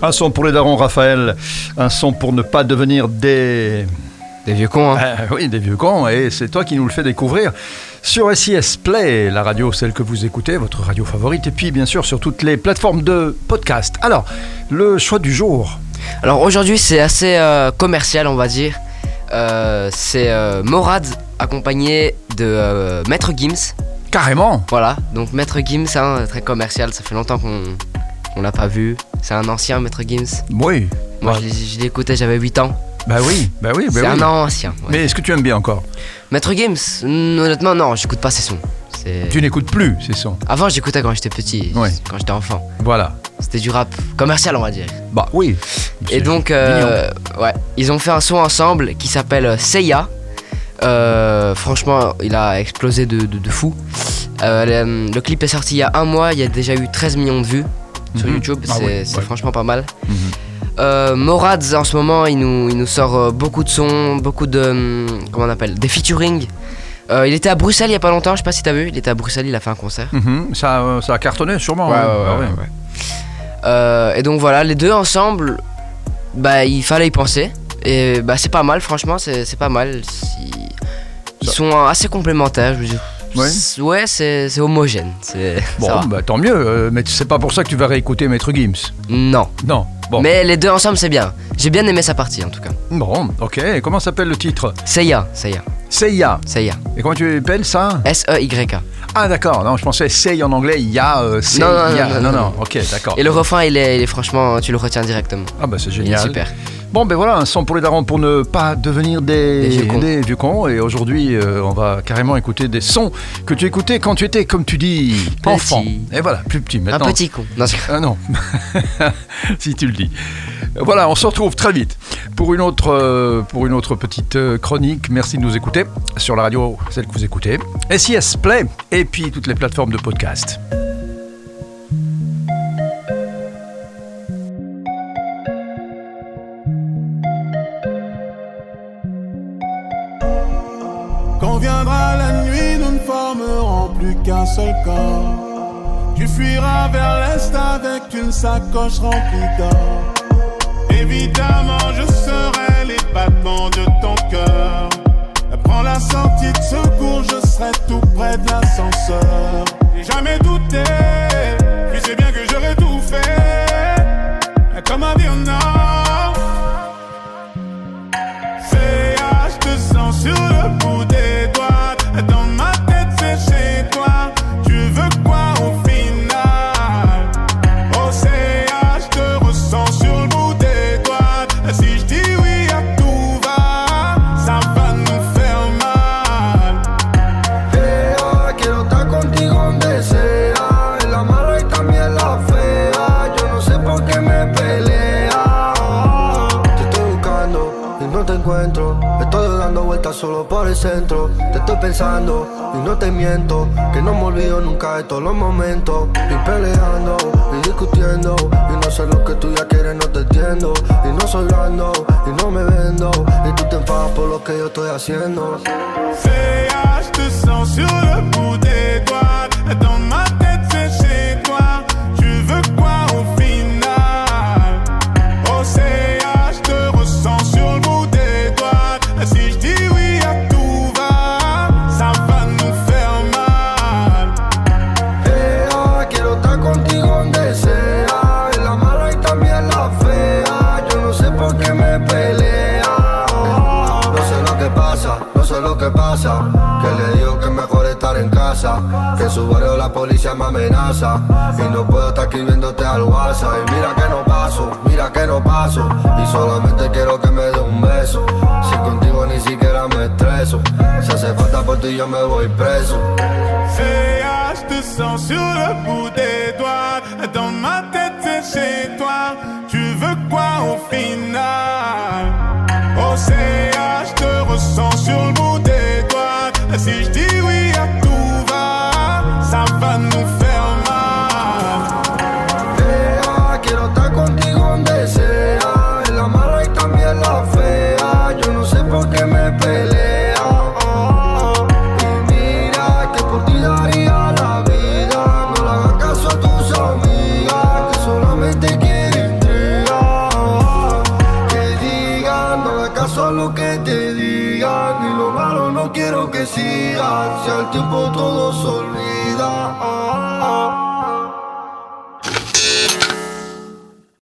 Un son pour les darons, Raphaël. Un son pour ne pas devenir des. Des vieux cons, hein. Euh, oui, des vieux cons. Et c'est toi qui nous le fais découvrir sur SIS Play, la radio, celle que vous écoutez, votre radio favorite. Et puis, bien sûr, sur toutes les plateformes de podcast. Alors, le choix du jour. Alors aujourd'hui, c'est assez euh, commercial, on va dire. Euh, c'est euh, Morad accompagné de Maître Gims. Carrément. Voilà, donc Maître Gims, hein, très commercial, ça fait longtemps qu'on on l'a pas vu. C'est un ancien Maître Gims. Oui. Moi, Ouais. je écouté, j'avais 8 ans. Bah oui, bah oui, bah c'est oui. un ancien. ouais. Mais est-ce que tu aimes bien encore? Maître Gims, mm, honnêtement, non, j'écoute pas ses sons. C'est- Tu n'écoutes plus ces sons? Avant, j'écoutais quand j'étais petit, Ouais. quand j'étais enfant. Voilà. C'était du rap commercial, on va dire. Bah oui. Et C'est donc, euh, ouais, ils ont fait un son ensemble qui s'appelle euh, Seiya. Euh, franchement, il a explosé de, de- de fou. Euh, le, le clip est sorti il y a un mois, il y a déjà eu 13 millions de vues sur Mhm. YouTube, Ah c'est ouais, c'est ouais. franchement pas mal. Mhm. Euh, Morads en ce moment, il nous, il nous sort euh, beaucoup de sons, beaucoup de. hum, Comment on appelle Des featuring. Euh, il était à Bruxelles il y a pas longtemps, je sais pas si t'as vu, il était à Bruxelles, il a fait un concert. Mhm. Ça, euh, ça a cartonné sûrement. hein. Ah et donc voilà, les deux ensemble, bah il fallait y penser. Et bah c'est pas mal, franchement, c'est pas mal. Ils sont assez complémentaires, je veux dire. Ouais. C'est- Ouais, c'est homogène. Bon, bah tant mieux. euh, mais c'est pas pour ça que tu vas réécouter Maître Gims. Non. Non. Bon. Mais les deux ensemble, c'est bien. J'ai bien aimé sa partie en tout cas. Bon, ok. Et comment s'appelle le titre? Seiya, Seiya, Seiya. Seiya. Et comment tu appelles ça? S-E-Y-K. Ah d'accord. Non, je pensais Sei en anglais. Ya. Euh, Non, non, ya. non, non, non, non. Ok, d'accord. Et le refrain, il est, il est franchement, tu le retiens directement. Ah bah c'est Il est génial. super. Bon, ben voilà, un son pour les darons pour ne pas devenir des, Des vieux cons. Et aujourd'hui, euh, on va carrément écouter des sons que tu écoutais quand tu étais, comme tu dis, Petit. enfant. Et voilà, plus petit Un maintenant. petit con. Non, Ah non, si tu le dis. Voilà, on se retrouve très vite pour une autre, euh, pour une autre petite euh, chronique. Merci de nous écouter sur la radio, celle que vous écoutez. SIS Play et puis toutes les plateformes de podcast. Viendra la nuit, nous ne formerons plus qu'un seul corps. Tu fuiras vers l'est avec une sacoche remplie d'or. Évidemment, je serai les battements de ton cœur. Prends la sortie de secours, je serai tout près de l'ascenseur. Estoy dando vueltas solo por el centro. Te estoy pensando y no te miento. Que no me olvido nunca de todos los momentos. Y peleando y discutiendo. Y no sé lo que tú ya quieres, no te entiendo. Y no soy blando y no me vendo. Y tú te enfadas por lo que yo estoy haciendo. Je te sens sur le bout des doigts. Que pasa. Que le digo que mejor estar en casa. Que en su barrio la policía me amenaza. Y no puedo estar escribiéndote al WhatsApp. Y mira que no paso, mira que no paso. Y solamente quiero que me dé un beso. Si contigo ni siquiera me estreso. Si hace falta por ti yo me voy preso. Je te sens sur le bout des doigts. Dans ma tête, c'est chez toi. Tu veux quoi au final? Doigts. Si ni lo malo no quiero que sigas. Si al tiempo todo se olvida. Ah, ah, ah.